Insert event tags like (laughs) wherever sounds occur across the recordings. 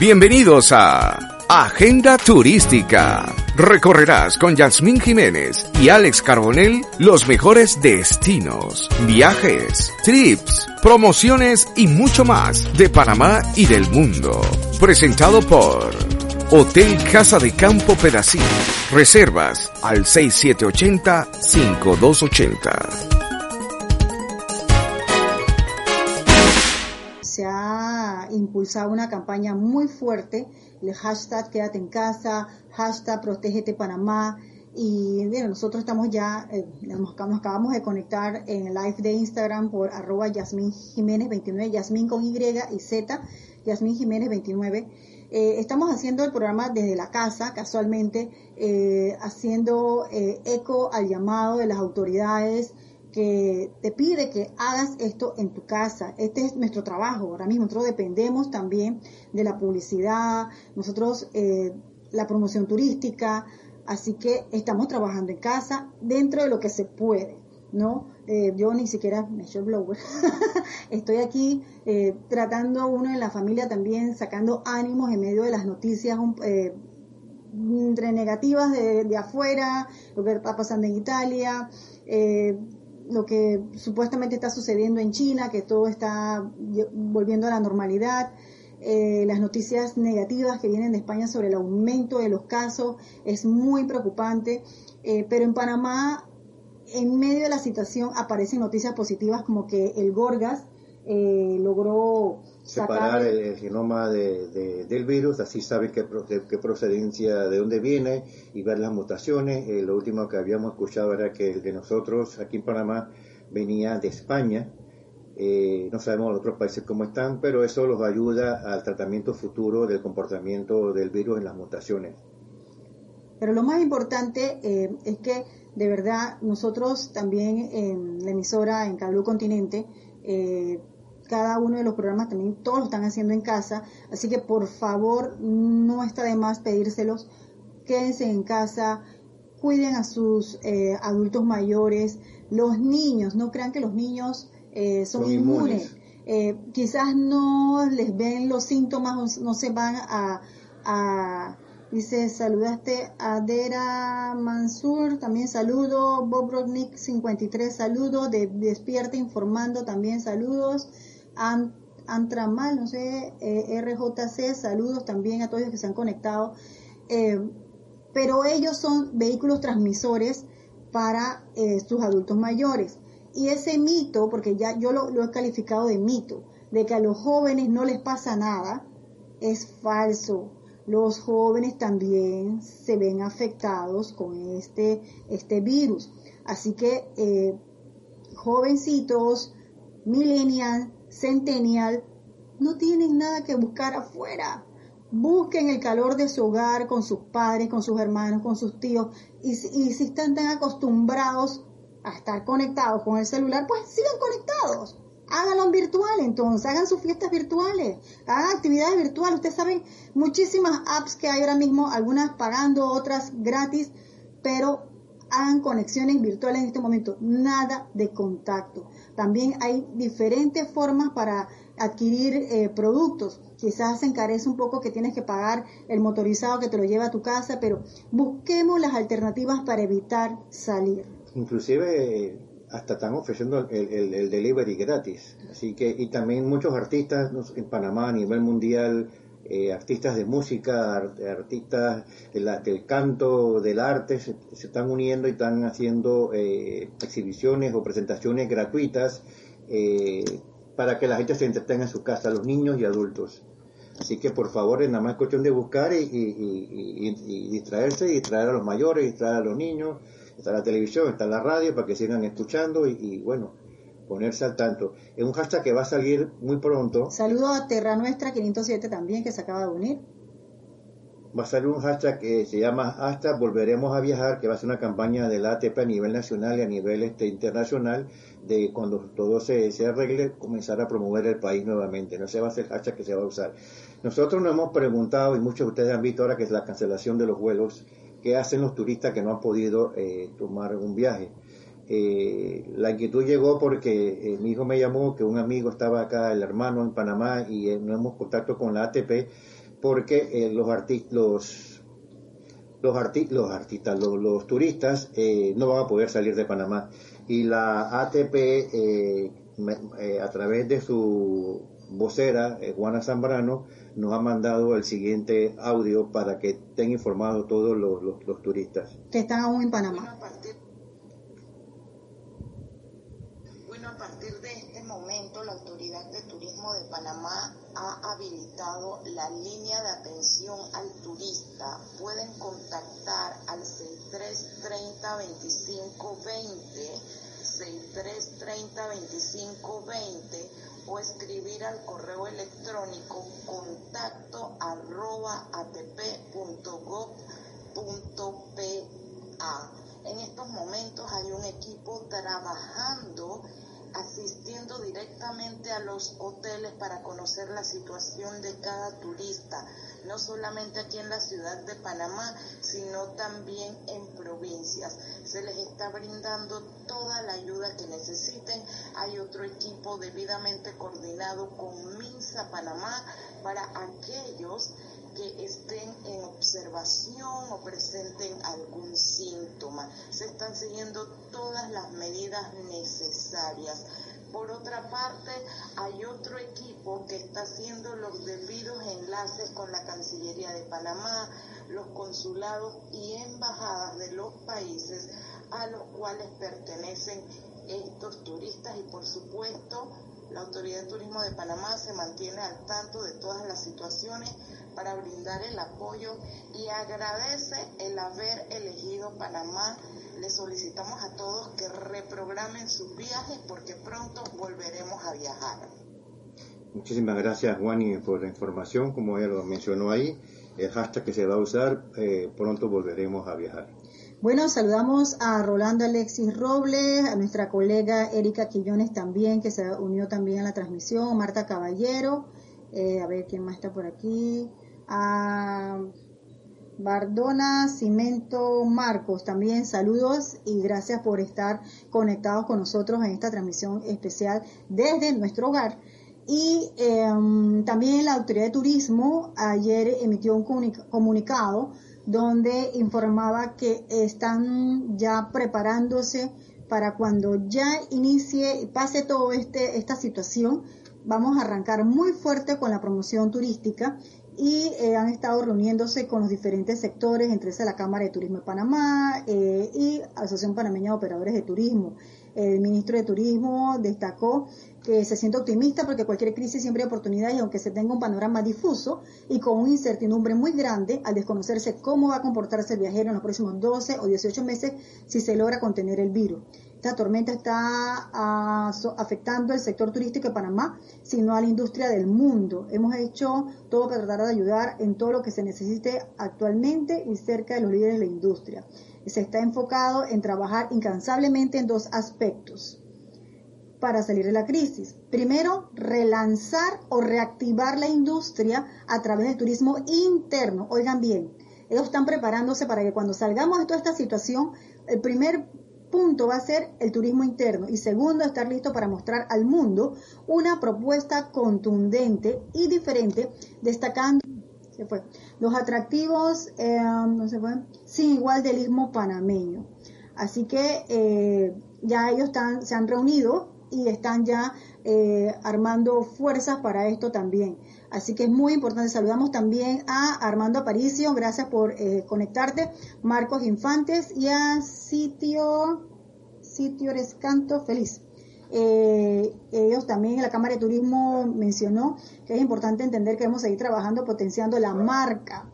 Bienvenidos a Agenda Turística. Recorrerás con Yasmín Jiménez y Alex Carbonell los mejores destinos, viajes, trips, promociones y mucho más de Panamá y del mundo. Presentado por Hotel Casa de Campo Pedacín. Reservas al 6780-5280. Ha impulsado una campaña muy fuerte, el hashtag Quédate en casa, hashtag Protégete Panamá, y bueno, nosotros estamos ya, eh, nos, acabamos de conectar en live de Instagram por arroba Yasmín Jiménez 29, Yasmín con Y y Z, Yasmín Jiménez 29 eh, estamos haciendo el programa desde la casa, casualmente, eh, haciendo eh, eco al llamado de las autoridades que te pide que hagas esto en tu casa. Este es nuestro trabajo ahora mismo. Nosotros dependemos también de la publicidad, nosotros la promoción turística, así que estamos trabajando en casa dentro de lo que se puede. ¿no? Eh, yo ni siquiera me echo blower. (laughs) Estoy aquí eh, tratando uno en la familia también, sacando ánimos en medio de las noticias eh, entre negativas de, de, afuera, lo que está pasando en Italia, lo que supuestamente está sucediendo en China, que todo está volviendo a la normalidad. las noticias negativas que vienen de España sobre el aumento de los casos es muy preocupante, pero en Panamá en medio de la situación aparecen noticias positivas como que el Gorgas eh, logró separar el, genoma del virus, así sabe qué, qué, procedencia, de dónde viene y ver las mutaciones. Eh, lo último que habíamos escuchado era que el de nosotros aquí en Panamá venía de España. Eh, no sabemos los otros países cómo están, pero eso los ayuda al tratamiento futuro del comportamiento del virus en las mutaciones. Pero lo más importante es que de verdad, nosotros también en la emisora, en Cable Continente, eh, cada uno de los programas también todos lo están haciendo en casa, así que por favor no está de más pedírselos, quédense en casa, cuiden a sus eh, adultos mayores, los niños, no crean que los niños eh, son, inmunes, quizás no les ven los síntomas, no se van a Dice, saludaste a Dera Mansur, también saludo. Bob Rodnick 53, saludo. De, Despierta Informando, también saludos. Antramal, no sé, eh, RJC, saludos también a todos los que se han conectado. Eh, pero ellos son vehículos transmisores para eh, sus adultos mayores. Y ese mito, porque ya yo lo, lo he calificado de mito, de que a los jóvenes no les pasa nada, es falso los jóvenes también se ven afectados con este, este virus. Así que jovencitos, millennial, centennial, no tienen nada que buscar afuera. Busquen el calor de su hogar con sus padres, con sus hermanos, con sus tíos. Y, si están tan acostumbrados a estar conectados con el celular, pues sigan conectados háganlo en virtual entonces, hagan sus fiestas virtuales, hagan actividades virtuales. Ustedes saben muchísimas apps que hay ahora mismo, algunas pagando, otras gratis, pero hagan conexiones virtuales en este momento, nada de contacto. También hay diferentes formas para adquirir eh, productos. Quizás se encarece un poco que tienes que pagar el motorizado que te lo lleva a tu casa, pero busquemos las alternativas para evitar salir. Inclusive hasta están ofreciendo el, el, delivery gratis. Así que, y también muchos artistas en Panamá a nivel mundial, eh, artistas de música, artistas del canto, del arte, se, están uniendo y están haciendo eh, exhibiciones o presentaciones gratuitas eh, para que la gente se entretenga en su casa, los niños y adultos. Así que por favor, nada más cuestión de buscar y, y, y, distraerse y distraer a los mayores, distraer a los niños está la televisión, está la radio para que sigan escuchando y, bueno, ponerse al tanto. Es un hashtag que va a salir muy pronto. Saludo a Terra Nuestra 507 también que se acaba de unir. Va a salir un hashtag que se llama hasta volveremos a viajar, que va a ser una campaña del ATP a nivel nacional y a nivel este, internacional, de cuando todo se, se arregle, comenzar a promover el país nuevamente. No se va a ser hashtag que se va a usar. Nosotros nos hemos preguntado, y muchos de ustedes han visto ahora que es la cancelación de los vuelos, qué hacen los turistas que no han podido eh, tomar un viaje. Eh, la inquietud llegó porque eh, mi hijo me llamó que un amigo estaba acá, el hermano en Panamá, y no hemos contacto con la ATP porque eh, los, artistas los, los, los artistas, los, turistas eh, no van a poder salir de Panamá. Y la ATP, eh, a través de su vocera, Juana Zambrano, nos ha mandado el siguiente audio para que estén informados todos los, los turistas. Que están aún en Panamá. Panamá ha habilitado la línea de atención al turista. Pueden contactar al 6330 2520, 6330 2520 o escribir al correo electrónico contacto arroba atp.gov.pa. En estos momentos hay un equipo trabajando asistiendo directamente a los hoteles para conocer la situación de cada turista, no solamente aquí en la ciudad de Panamá, sino también en provincias. Se les está brindando toda la ayuda que necesiten. Hay otro equipo debidamente coordinado con Minsa Panamá para aquellos que estén en observación o presenten algún síntoma. Se están siguiendo todas las medidas necesarias. Por otra parte, hay otro equipo que está haciendo los debidos enlaces con la Cancillería de Panamá, los consulados y embajadas de los países a los cuales pertenecen estos turistas y por supuesto la Autoridad de Turismo de Panamá se mantiene al tanto de todas las situaciones para brindar el apoyo y agradece el haber elegido Panamá. Le solicitamos a todos que reprogramen sus viajes porque pronto volveremos a viajar. Muchísimas gracias, Juani, por la información. Como ella lo mencionó ahí, el hashtag que se va a usar, eh, pronto volveremos a viajar. Bueno, saludamos a Rolando Alexis Robles, a nuestra colega Erika Quillones también, que se unió también a la transmisión, Marta Caballero, eh, a ver quién más está por aquí, a Bardona Cimento Marcos, también saludos y gracias por estar conectados con nosotros en esta transmisión especial desde nuestro hogar. Y em, también la Autoridad de Turismo ayer emitió un comunicado donde informaba que están ya preparándose para cuando ya inicie y pase todo este esta situación, vamos a arrancar muy fuerte con la promoción turística y eh, han estado reuniéndose con los diferentes sectores, entre esa la Cámara de Turismo de Panamá eh, y Asociación Panameña de Operadores de Turismo. El ministro de Turismo destacó que se siente optimista porque cualquier crisis siempre hay oportunidades y aunque se tenga un panorama difuso y con una incertidumbre muy grande al desconocerse cómo va a comportarse el viajero en los próximos 12 o 18 meses si se logra contener el virus. Esta tormenta está ah, afectando el sector turístico de Panamá, sino a la industria del mundo. Hemos hecho todo para tratar de ayudar en todo lo que se necesite actualmente y cerca de los líderes de la industria. Se está enfocado en trabajar incansablemente en dos aspectos para salir de la crisis. Primero, relanzar o reactivar la industria a través del turismo interno. Oigan bien, ellos están preparándose para que cuando salgamos de toda esta situación, el primer punto va a ser el turismo interno y segundo, estar listo para mostrar al mundo una propuesta contundente y diferente, destacando los atractivos eh, no se fue, sin igual del istmo panameño. Así que eh, ya ellos están, se han reunido y están ya eh, armando fuerzas para esto también. Así que es muy importante. Saludamos también a Armando Aparicio, gracias por eh, conectarte, Marcos Infantes y a Sitio, Sitio Rescanto Feliz. Eh, ellos también, la Cámara de Turismo mencionó que es importante entender que debemos seguir trabajando potenciando la marca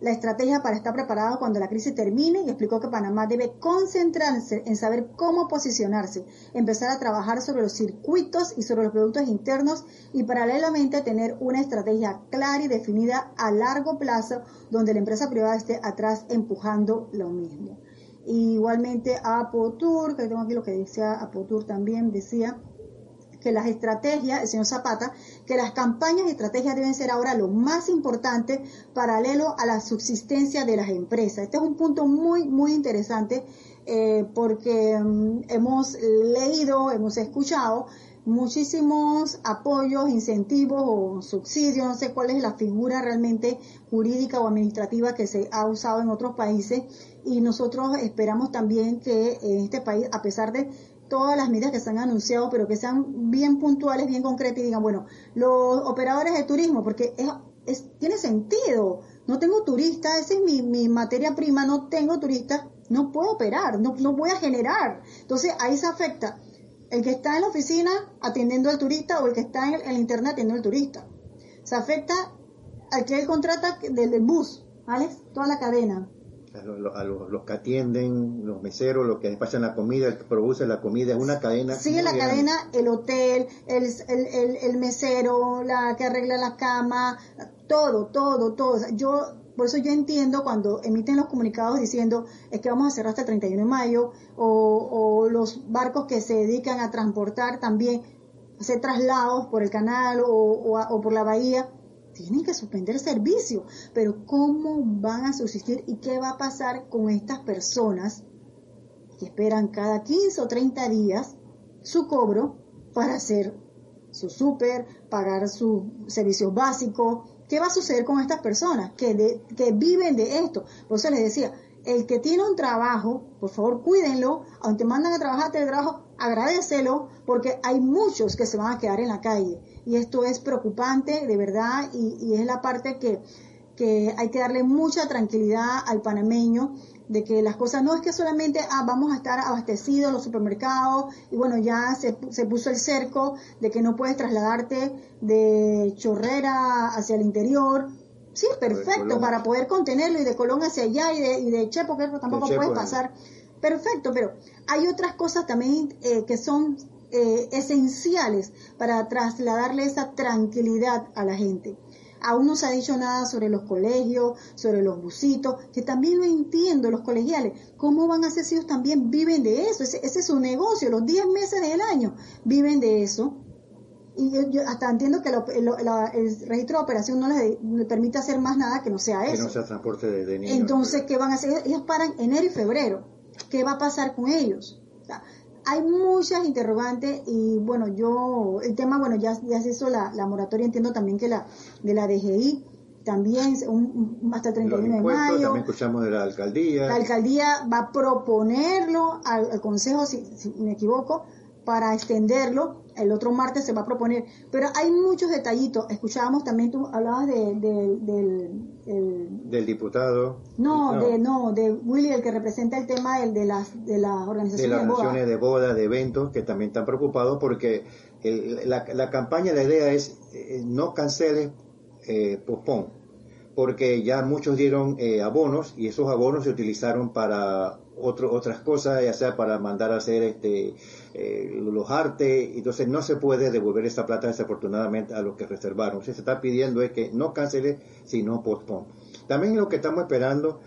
la estrategia para estar preparado cuando la crisis termine y explicó que Panamá debe concentrarse en saber cómo posicionarse, empezar a trabajar sobre los circuitos y sobre los productos internos y paralelamente tener una estrategia clara y definida a largo plazo donde la empresa privada esté atrás empujando lo mismo. igualmente Apotur, que tengo aquí lo que decía Apotur también, decía que las estrategias, el señor Zapata, que las campañas y estrategias deben ser ahora lo más importante paralelo a la subsistencia de las empresas. Este es un punto muy, muy interesante eh, porque mm, hemos leído, hemos escuchado muchísimos apoyos, incentivos o subsidios, no sé cuál es la figura realmente jurídica o administrativa que se ha usado en otros países y nosotros esperamos también que en este país, a pesar de todas las medidas que se han anunciado, pero que sean bien puntuales, bien concretas y digan, bueno, los operadores de turismo, porque es, tiene sentido, no tengo turistas, esa es mi, mi materia prima, no tengo turistas, no puedo operar, no, no voy a generar. Entonces ahí se afecta el que está en la oficina atendiendo al turista o el que está en el, internet atendiendo al turista. Se afecta al que él contrata del, bus, ¿vale? Toda la cadena. A, los, que atienden, los meseros, los que despachan la comida, el que produce la comida, es una cadena. Sigue la cadena, el hotel, el, el, el, mesero, la que arregla la cama, todo, todo, todo. yo por eso yo entiendo cuando emiten los comunicados diciendo es que vamos a cerrar hasta el 31 de mayo o, los barcos que se dedican a transportar también, hacer traslados por el canal o, por la bahía, tienen que suspender servicio. Pero ¿cómo van a subsistir y qué va a pasar con estas personas que esperan cada 15 o 30 días su cobro para hacer su súper, pagar sus servicios básicos, ¿Qué va a suceder con estas personas que, que viven de esto? Por eso les decía, el que tiene un trabajo, por favor cuídenlo, aunque mandan a trabajar trabajo, agradecelo, porque hay muchos que se van a quedar en la calle. Y esto es preocupante, de verdad, y, es la parte que, que hay que darle mucha tranquilidad al panameño de que las cosas no es que solamente ah, vamos a estar abastecidos los supermercados y bueno, ya se, se, puso el cerco de que no puedes trasladarte de Chorrera hacia el interior. Sí, perfecto, para poder contenerlo y de Colón hacia allá y de, y de Chepo, que tampoco puedes pasar. Perfecto, pero hay otras cosas también eh, que son eh, esenciales para trasladarle esa tranquilidad a la gente. Aún no se ha dicho nada sobre los colegios, sobre los busitos, que también no entiendo los colegiales. ¿Cómo van a ser si ellos también viven de eso? Ese, es su negocio, los 10 meses del año viven de eso. Y yo, hasta entiendo que el registro de operación no les, permite hacer más nada que no sea eso. Que no sea transporte de, niños. Entonces, ¿qué van a hacer? Ellos paran enero y febrero. ¿Qué va a pasar con ellos? Hay muchas interrogantes y bueno, yo, el tema, bueno, ya, ya se hizo la, la moratoria, entiendo también que la de la DGI, también un, hasta el 31 de mayo. También escuchamos de la alcaldía. La alcaldía va a proponerlo al, consejo, si, me equivoco, para extenderlo. El otro martes se va a proponer. Pero hay muchos detallitos. Escuchábamos también, tú hablabas de, del... del diputado. No, de no, de Willy, el que representa el tema de las, de las organizaciones de, las organizaciones de boda, de eventos, que también están preocupados porque la, la, campaña, la idea es eh, no canceles, eh, pospon porque ya muchos dieron eh, abonos y esos abonos se utilizaron para otro, otras cosas, ya sea para mandar a hacer este, eh, los artes, entonces no se puede devolver esa plata desafortunadamente a los que reservaron. Se está pidiendo es que no cancele, sino postpone. También lo que estamos esperando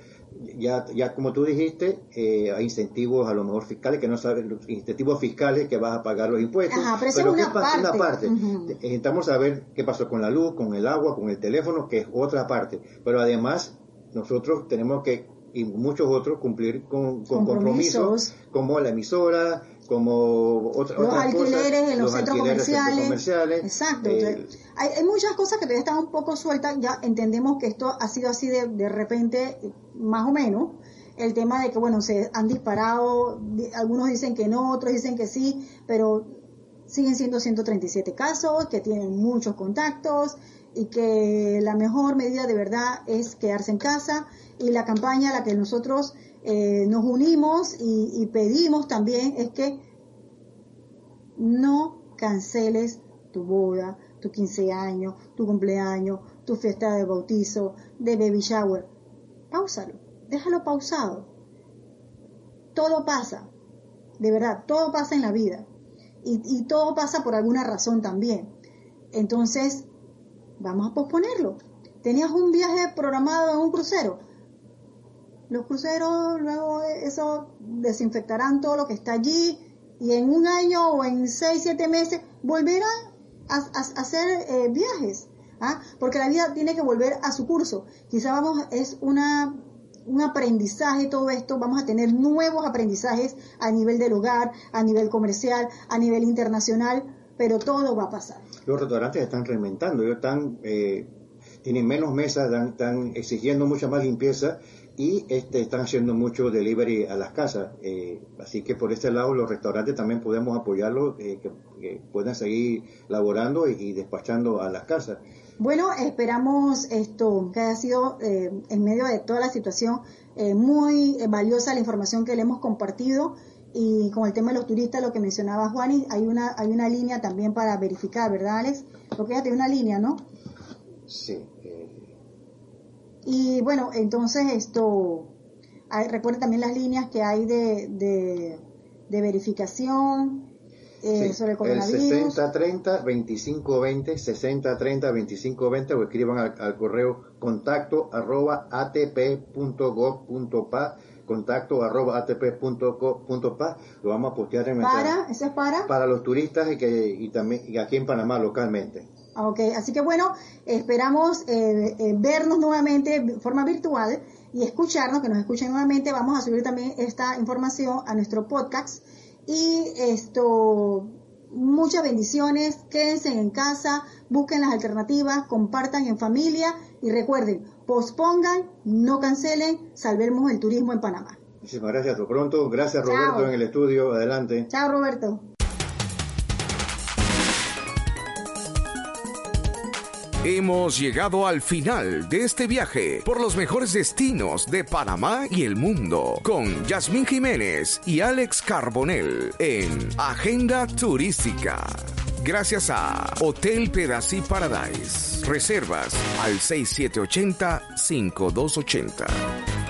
ya, ya como tú dijiste, eh, hay incentivos a lo mejor fiscales que no saben, los incentivos fiscales que vas a pagar los impuestos. pero, ¿qué pasa? Una parte. Necesitamos saber qué pasó con la luz, con el agua, con el teléfono, que es otra parte. Pero además, nosotros tenemos que, y muchos otros, cumplir con, compromisos. como la emisora, como otra, los alquileres en los, centros, comerciales. Exacto. Eh, hay, hay, muchas cosas que todavía están un poco sueltas. Ya entendemos que esto ha sido así de, de repente, más o menos. El tema de que, bueno, se han disparado, algunos dicen que no, otros dicen que sí, pero siguen siendo 137 casos, que tienen muchos contactos y que la mejor medida de verdad es quedarse en casa y la campaña a la que nosotros eh, nos unimos y, pedimos también es que no canceles tu boda, tu 15 años, tu cumpleaños, tu fiesta de bautizo, de baby shower. Páusalo, déjalo pausado. Todo pasa, de verdad, todo pasa en la vida. Y, y todo pasa por alguna razón también. Entonces, vamos a posponerlo. Tenías un viaje programado en un crucero los cruceros luego eso desinfectarán todo lo que está allí y en un año o en seis, siete meses volverán a, hacer eh, viajes, ¿ah? porque la vida tiene que volver a su curso. Quizá vamos, es una, un aprendizaje todo esto, vamos a tener nuevos aprendizajes a nivel del hogar, a nivel comercial, a nivel internacional, pero todo va a pasar. Los restaurantes están reinventando, ellos están, eh, tienen menos mesas, están, exigiendo mucha más limpieza y este, están haciendo mucho delivery a las casas. Eh, así que por este lado los restaurantes también podemos apoyarlos, eh, que, puedan seguir laborando y, despachando a las casas. Bueno, esperamos esto que haya sido eh, en medio de toda la situación muy valiosa la información que le hemos compartido y con el tema de los turistas, lo que mencionaba Juanis, hay una, hay una línea también para verificar, ¿verdad, Alex? Porque ya tiene una línea, ¿no? Sí. Y bueno, entonces esto, recuerden también las líneas que hay de, de, verificación eh, sobre el coronavirus. 6030 2520 6030 2520 o escriban al, correo contacto arroba atp.gov.pa contacto arroba atp.gov.pa lo vamos a postear en para eso es para para los turistas y que y también y aquí en Panamá localmente Ok, así que bueno, esperamos eh, eh, vernos nuevamente de forma virtual y escucharnos, que nos escuchen nuevamente. Vamos a subir también esta información a nuestro podcast. Y esto, muchas bendiciones, quédense en casa, busquen las alternativas, compartan en familia y recuerden, pospongan, no cancelen, salvemos el turismo en Panamá. Muchísimas gracias, hasta pronto. Gracias Roberto en el estudio, adelante. Chao Roberto. Hemos llegado al final de este viaje por los mejores destinos de Panamá y el mundo con Yasmín Jiménez y Alex Carbonell en Agenda Turística. Gracias a Hotel Pedací Paradise. Reservas al 6780-5280.